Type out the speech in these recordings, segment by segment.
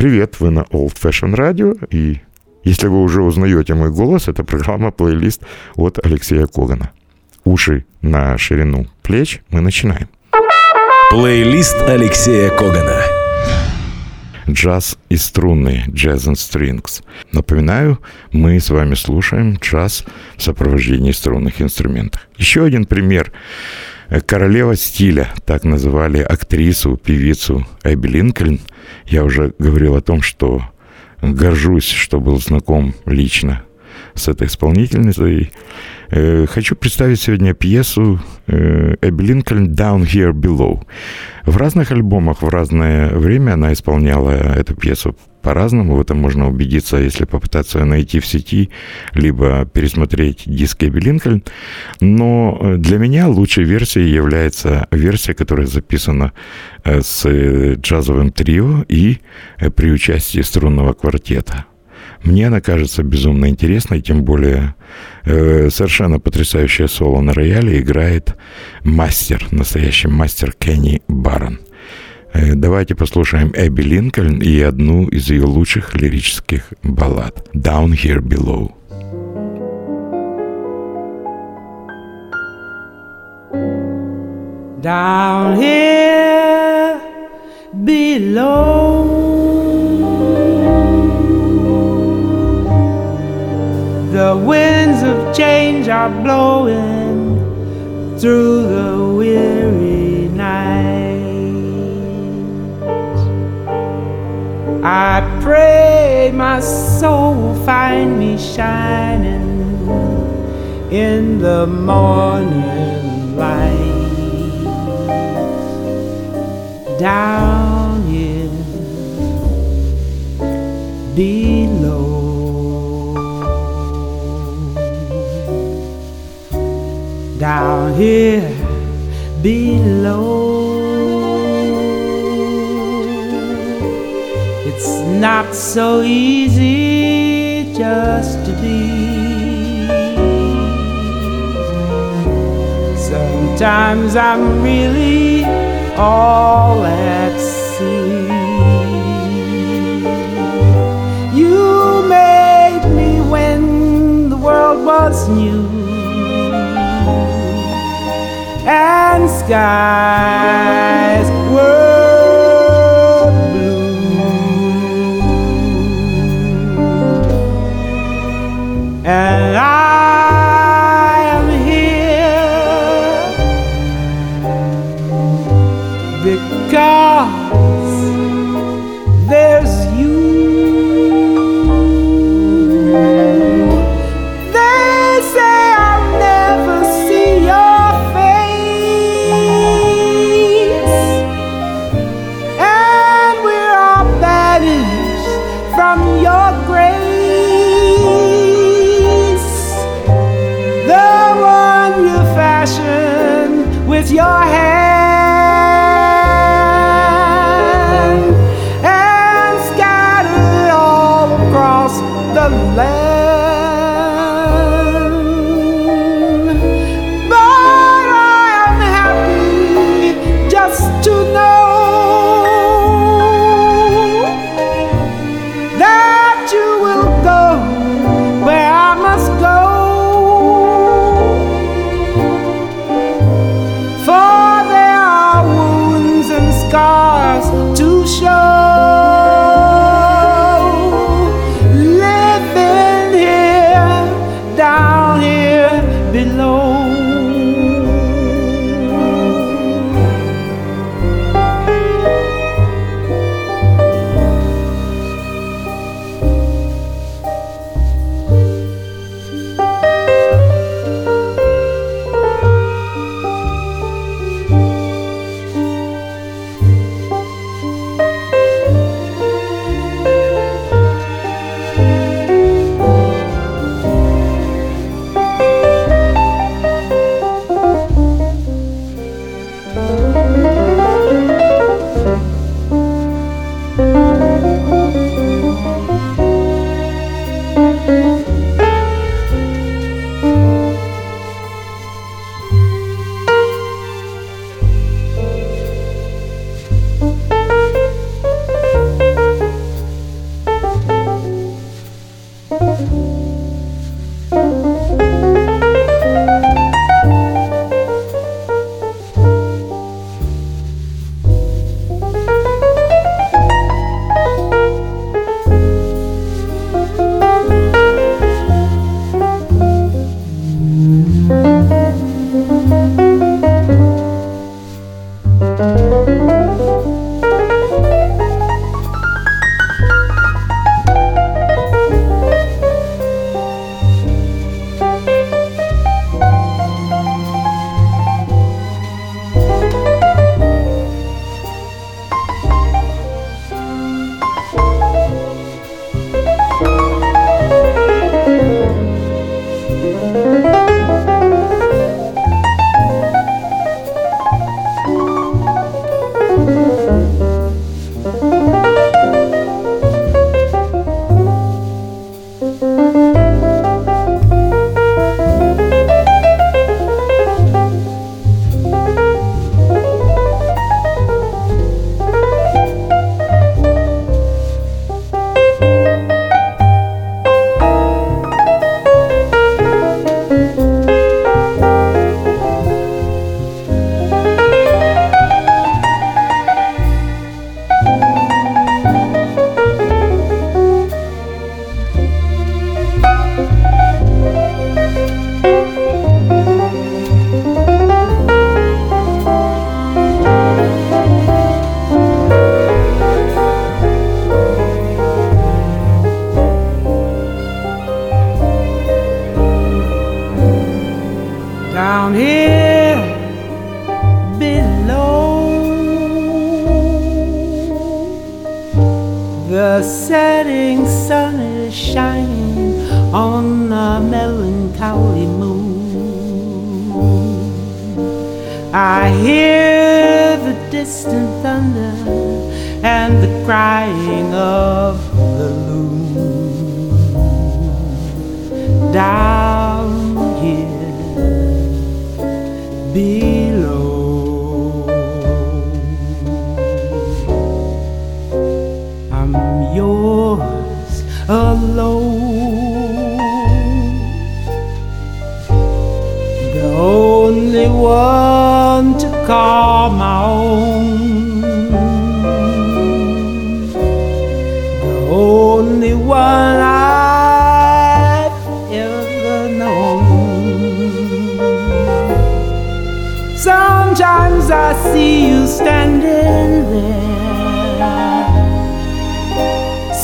Привет, вы на Old Fashion Radio и если вы уже узнаете мой голос, это программа плейлист от Алексея Когана. Уши на ширину плеч. Мы начинаем. Плейлист Алексея Когана. Джаз и струнные, Jazz and Strings. Напоминаю, мы с вами слушаем джаз в сопровождении струнных инструментов. Еще один пример. Королева стиля, так называли актрису, певицу Эбби Линкольн. Я уже говорил о том, что горжусь, что был знаком лично с этой исполнительницей. Э, хочу представить сегодня пьесу э, Эбби Линкольн «Down Here Below». В разных альбомах в разное время она исполняла эту пьесу по-разному. В этом можно убедиться, если попытаться найти в сети, либо пересмотреть диск Эбби Линкольн. Но э, для меня лучшей версией является версия, которая записана с джазовым трио и при участии струнного квартета. Мне она кажется безумно интересной, тем более э, совершенно потрясающее соло на рояле играет мастер, настоящий мастер Кенни Барон. Э, давайте послушаем Эбби Линкольн и одну из ее лучших лирических баллад «Down Here Below». Down here below The winds of change are blowing through the weary night. I pray my soul will find me shining in the morning light. Down here below. Down here below. It's not so easy just to be. Sometimes I'm really all at sea. You made me when the world was new and skies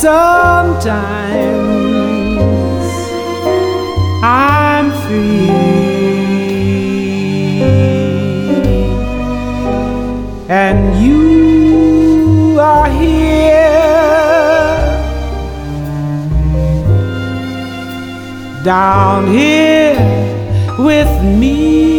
Sometimes I'm free. And you are here down here with me.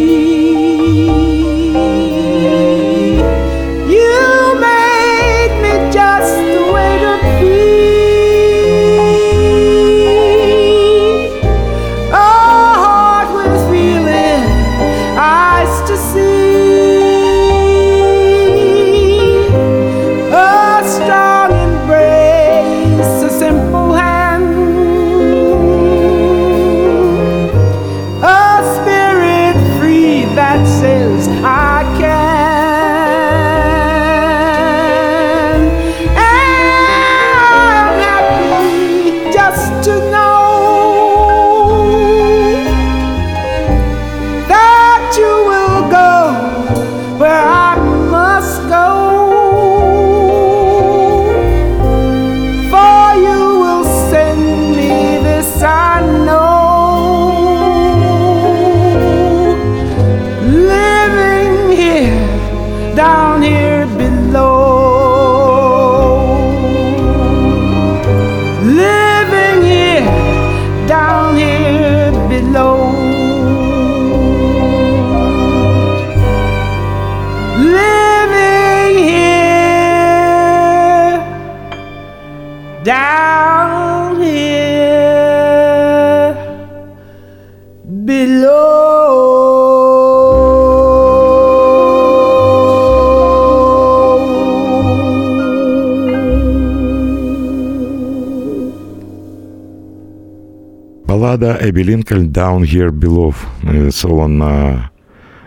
Баллада Эбби Линкольн «Down Here Below», э, соло на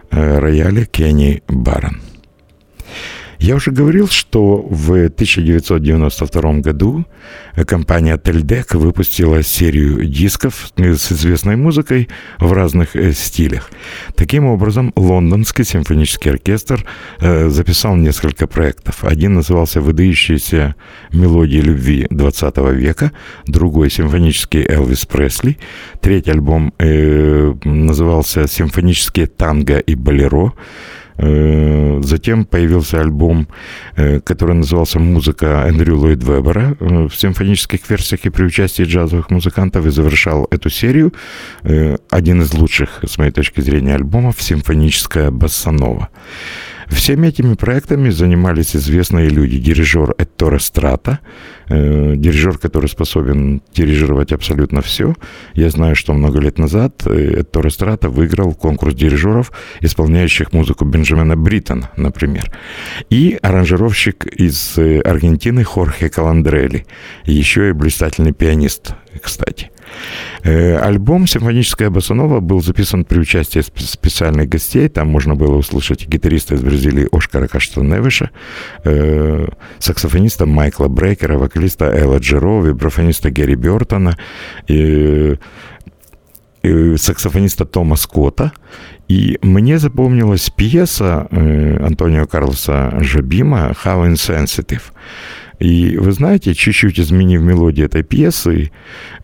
э, рояле Кенни Барон. Я уже говорил, что в 1992 году компания Teldec выпустила серию дисков с известной музыкой в разных э, стилях. Таким образом, лондонский симфонический оркестр э, записал несколько проектов. Один назывался «Выдающиеся мелодии любви 20 века», другой «Симфонический Элвис Пресли», третий альбом э, назывался «Симфонические танго и болеро», Э, Затем появился альбом, э, который назывался «Музыка Эндрю Ллойд Вебера» э, в симфонических версиях и при участии джазовых музыкантов и завершал эту серию один из лучших, с моей точки зрения, альбомов «Симфоническая бассанова». Всеми этими проектами занимались известные люди. Дирижер Этторе Страта, э, дирижер, который способен дирижировать абсолютно все. Я знаю, что много лет назад Этторе Страта выиграл конкурс дирижеров, исполняющих музыку Бенджамина Бриттона, например. И аранжировщик из Аргентины Хорхе Каландрелли, еще и блистательный пианист, кстати. Альбом «Симфоническая басанова» был записан при участии специальных гостей. Там можно было услышать гитариста из Бразилии Ошкара Каштаневиша, саксофониста Майкла Брейкера, вокалиста Элла Джеро, вибрафониста Гэри Бертона, и, и саксофониста Тома Скотта. И мне запомнилась пьеса Антонио Карлоса Жабима «How Insensitive». И вы знаете, чуть-чуть изменив мелодию этой пьесы,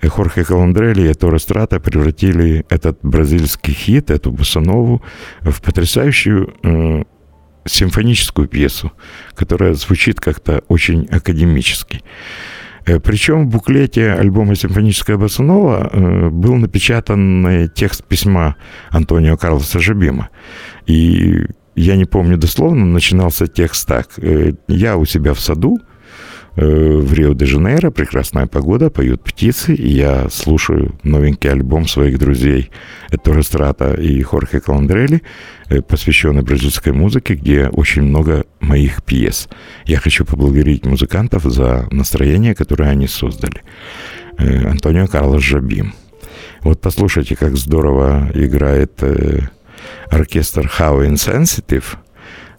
Хорхе Каландрелли и Торе Страта превратили этот бразильский хит, эту босанову, в потрясающую э, симфоническую пьесу, которая звучит как-то очень академически. Причем в буклете альбома «Симфоническая басанова» был напечатан текст письма Антонио Карлоса Жабима. И я не помню дословно, начинался текст так. Э, «Я у себя в саду, э, в Рио-де-Жанейро, прекрасная погода, поют птицы, и я слушаю новенький альбом своих друзей Эторе Страта и Хорхе Каландрелли, э, посвященный бразильской музыке, где очень много моих пьес. Я хочу поблагодарить музыкантов за настроение, которое они создали. Антонио Карлос Жабим. Вот послушайте, как здорово играет оркестр How Insensitive,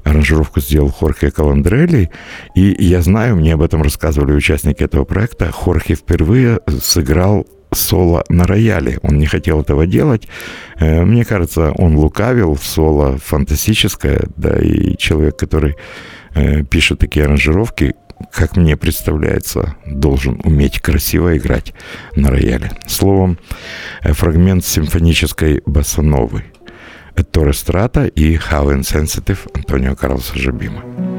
аранжировку сделал Хорхе Каландрелли, и я знаю, мне об этом рассказывали участники этого проекта, Хорхе впервые сыграл соло на рояле. Он не хотел этого делать. Э, мне кажется, он лукавил. Соло фантастическое, да, и человек, который э, пишет такие аранжировки, как мне представляется, должен уметь красиво играть на рояле. Словом, э, фрагмент симфонической басановой – Ettore Strata и How Insensitive Антонио Карлоса Жабима.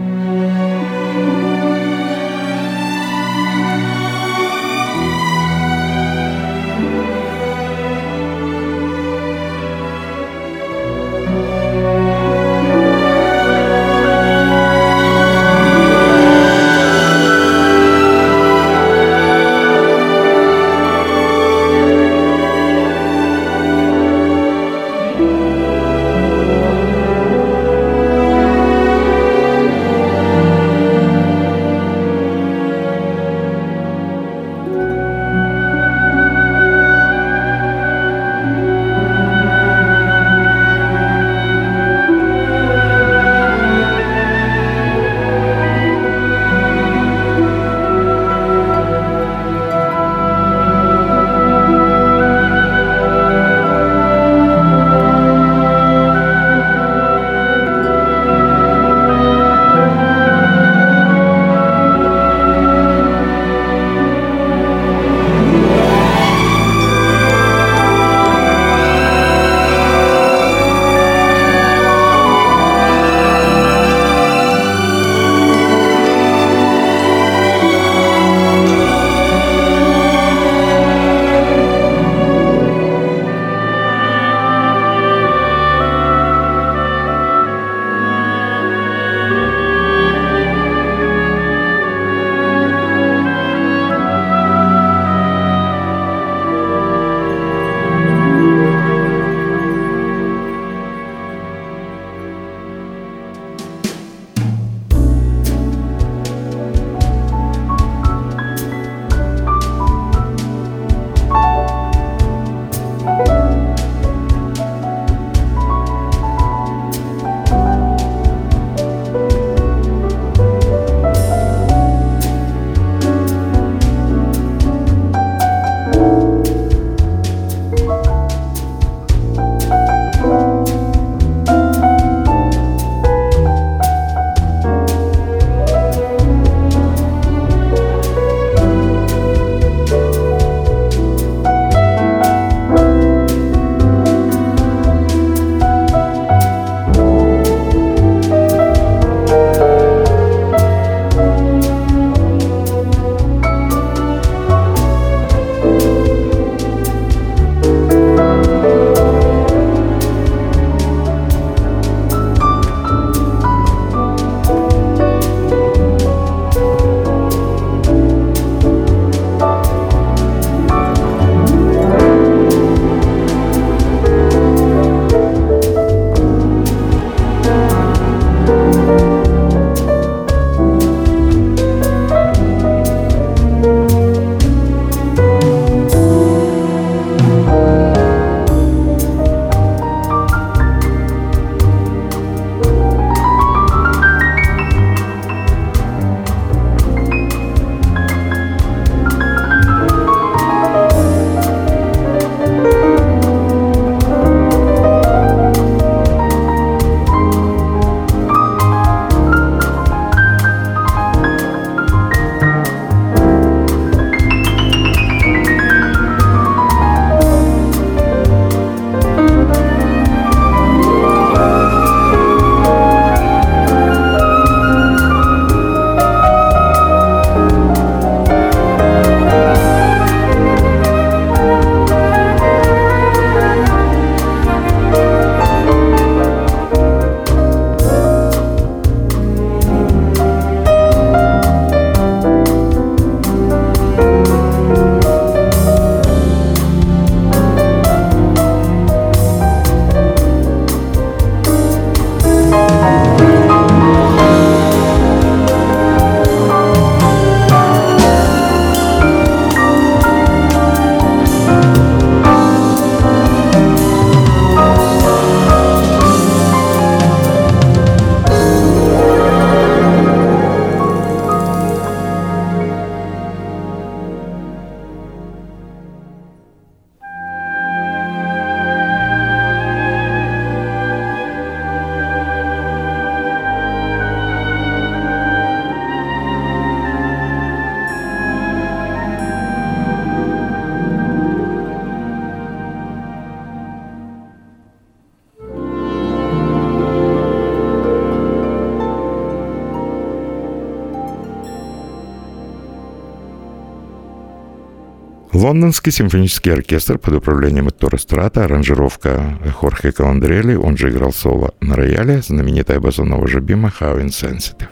Лондонский симфонический оркестр под управлением Эттора Страта, аранжировка Хорхе Каландрелли, он же играл соло на рояле, знаменитая базонова жабима «How Insensitive».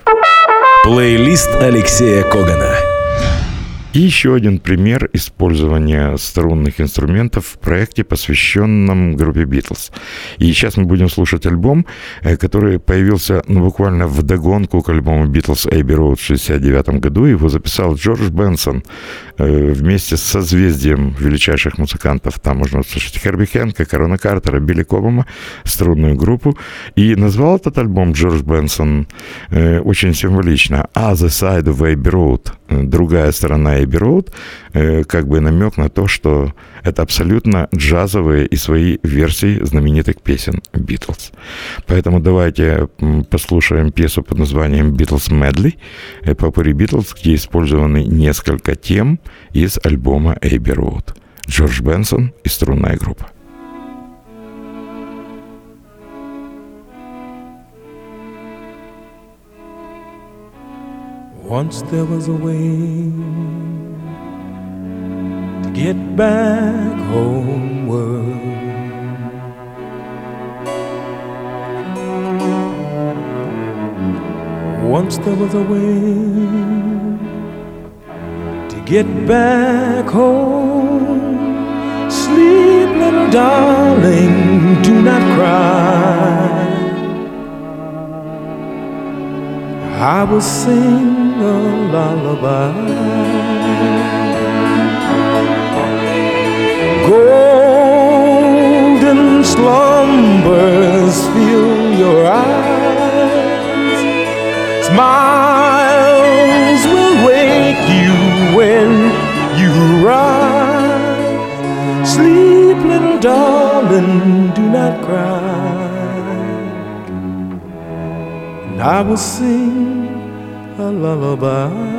Плейлист Алексея Когана. И еще один пример использования струнных инструментов в проекте, посвященном группе Битлз. И сейчас мы будем слушать альбом, э, который появился ну, буквально в догонку к альбому Битлз Эйби Роуд в 1969 году. Его записал Джордж Бенсон э, вместе с созвездием величайших музыкантов. Там можно услышать Херби Хэнка, Корона Картера, Билли Кобома, струнную группу. И назвал этот альбом Джордж Бенсон э, очень символично «Other Side of Abbey Road», другая сторона Road, э, как бы намек на то, что это абсолютно джазовые и свои версии знаменитых песен Битлз. Поэтому давайте послушаем пьесу под названием «Битлз Медли» Папури Битлз, где использованы несколько тем из альбома Abbey Road. Джордж Бенсон и струнная группа. Once there was a way get back homeward. Once there was a way to get back home. Sleep, little darling, do not cry. I will sing a lullaby. Golden slumbers fill your eyes. Smiles will wake you when you rise. Sleep, little darling, do not cry. And I will sing a lullaby.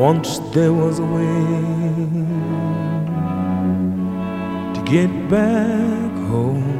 Once there was a way to get back homeward.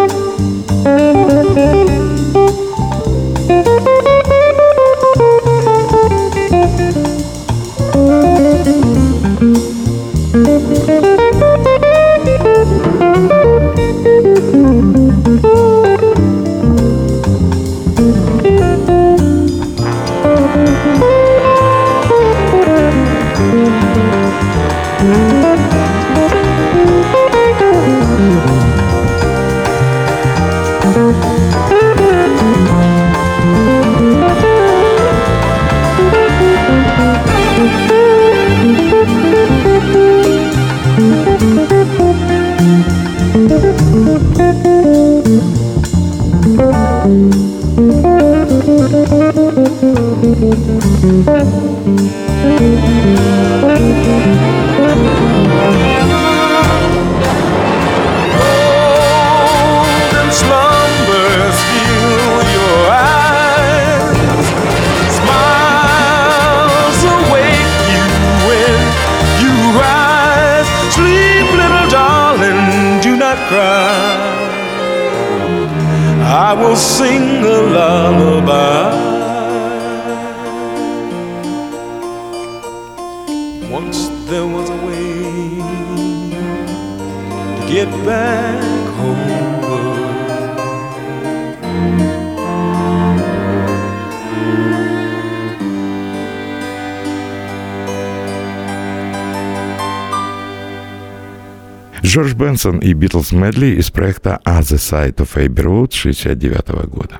Джордж Бенсон и Битлз Медли из проекта «Other Side of Abbey Road» 69 года.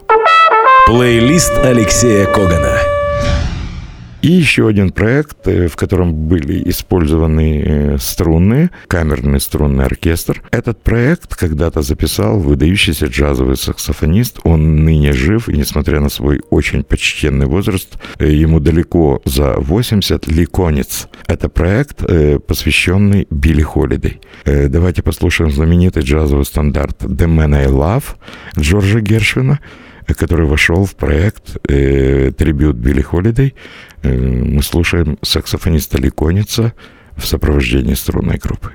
Плейлист Алексея Когана. И еще один проект, э, в котором были использованы э, струнные, камерный струнный оркестр. Этот проект когда-то записал выдающийся джазовый саксофонист. Он ныне жив, и несмотря на свой очень почтенный возраст, э, ему далеко за 80, Ликонец. Это проект, посвященный Билли Холидей. Давайте послушаем знаменитый джазовый стандарт «The Man I Love» Джорджа Гершвина который вошел в проект э, «Трибют Билли Холидей». Э, мы слушаем саксофониста Ликоница в сопровождении струнной группы.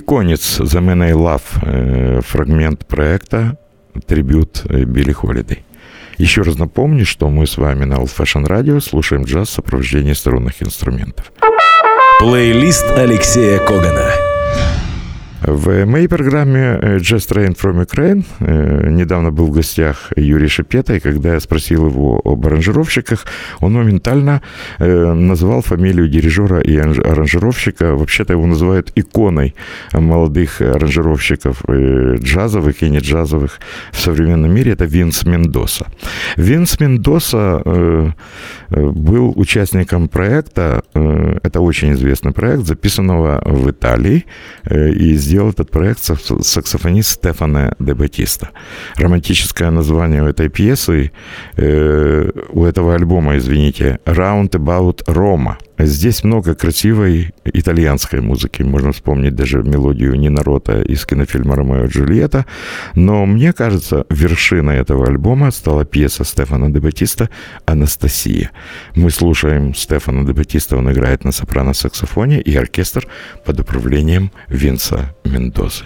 The Man I Love, фрагмент проекта трибют Билли Холидей. Еще раз напомню, что мы с вами на Old Fashion Radio слушаем джаз в сопровождении струнных инструментов. Плейлист Алексея Когана. В моей программе э, Just Train from Ukraine э, недавно был в гостях Юрий Шепета, и когда я спросил его об аранжировщиках, он моментально э, назвал фамилию дирижера и аранжировщика. Вообще-то его называют иконой молодых аранжировщиков джазовых и не джазовых в современном мире. Это Винс Мендоса. Винс Мендоса был участником проекта, это очень известный проект, записанного в Италии, и сделал этот проект саксофонист Стефана де Батиста. Романтическое название у этой пьесы, э, у этого альбома, извините, «Round About Roma». Здесь много красивой итальянской музыки. Можно вспомнить даже мелодию Нина Рота из кинофильма «Ромео и Джульетта». Но мне кажется, вершиной этого альбома стала пьеса Стефана де Батиста «Анастасия». Мы слушаем Стефана де Батиста, он играет на сопрано-саксофоне и оркестр под управлением Винса Мендозы.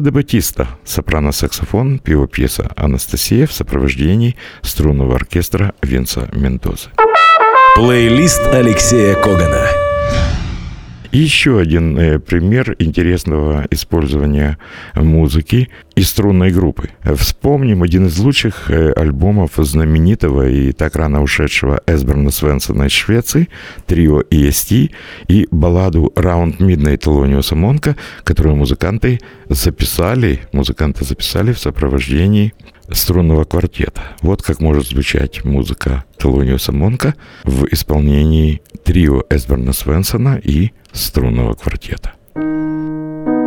Стефано де Батиста, сопрано-саксофон, пиво-пьеса «Анастасия» в сопровождении струнного оркестра Винса Мендозы. Плейлист Алексея Когана. Еще один э, пример интересного использования музыки и струнной группы. Вспомним один из лучших э, альбомов знаменитого и так рано ушедшего Эсберна Свенсона из Швеции, трио EST и балладу «Round Midnight» Лониуса Монка, которую музыканты записали, музыканты записали в сопровождении струнного квартета. Вот как может звучать музыка Телониуса Монка в исполнении трио Эсберна Свенсона и струнного квартета. Вот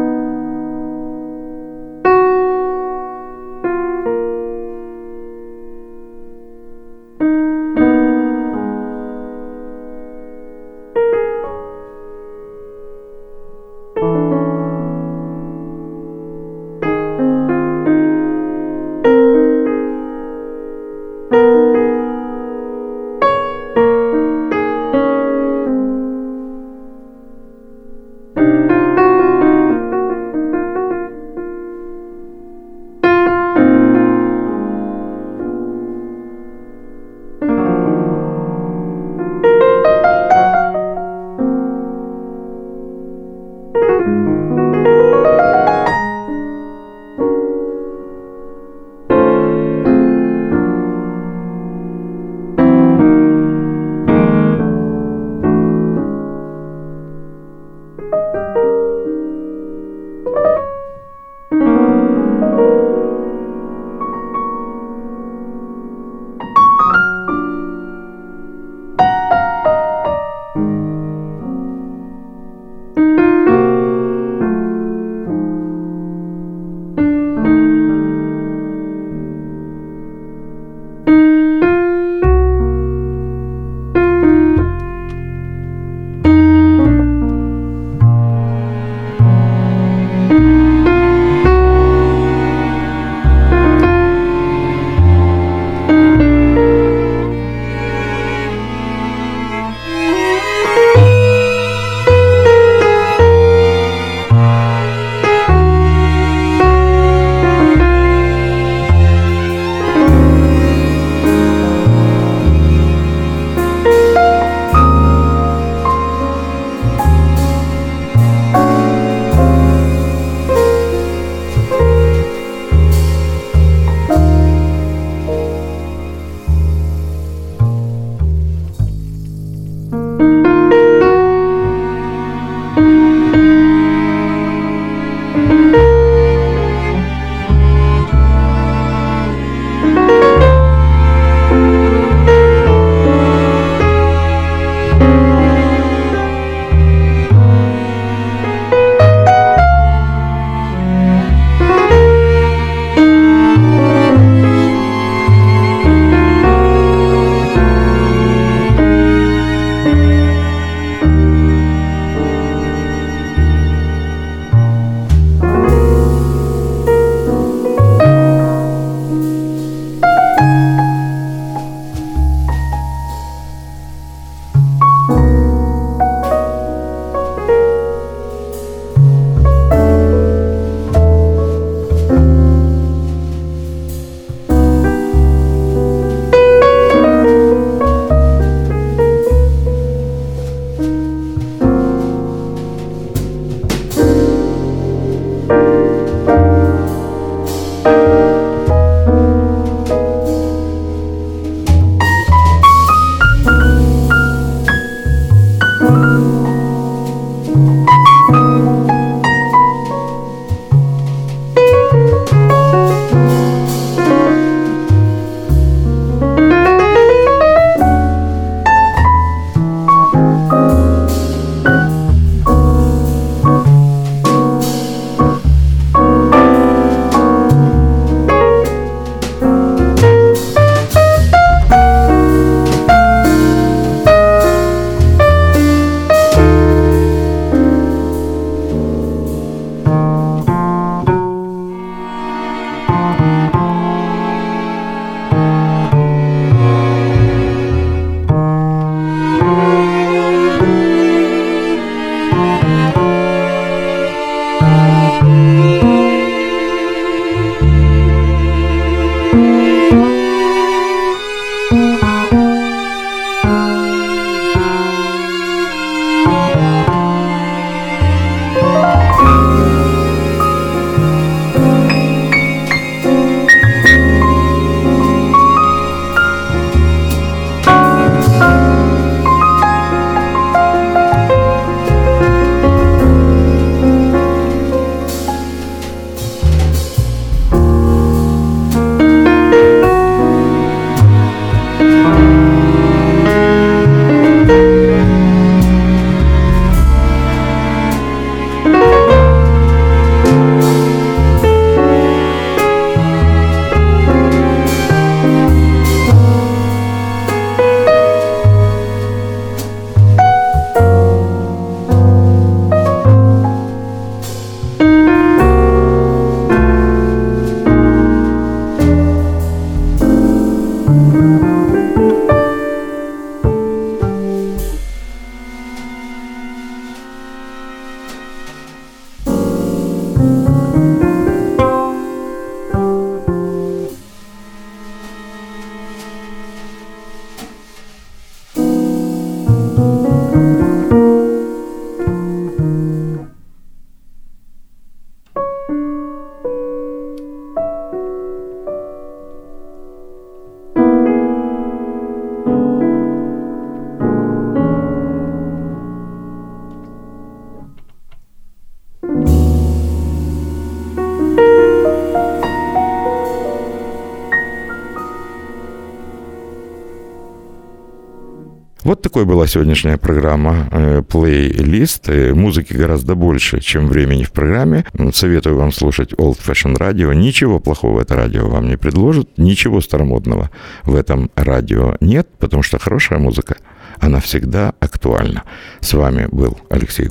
такой была сегодняшняя программа э, плейлист. Э, музыки гораздо больше, чем времени в программе. Советую вам слушать Old Fashion Radio. Ничего плохого это радио вам не предложит, ничего старомодного в этом радио нет, потому что хорошая музыка, она всегда актуальна. С вами был Алексей.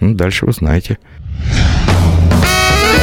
Ну, дальше вы знаете.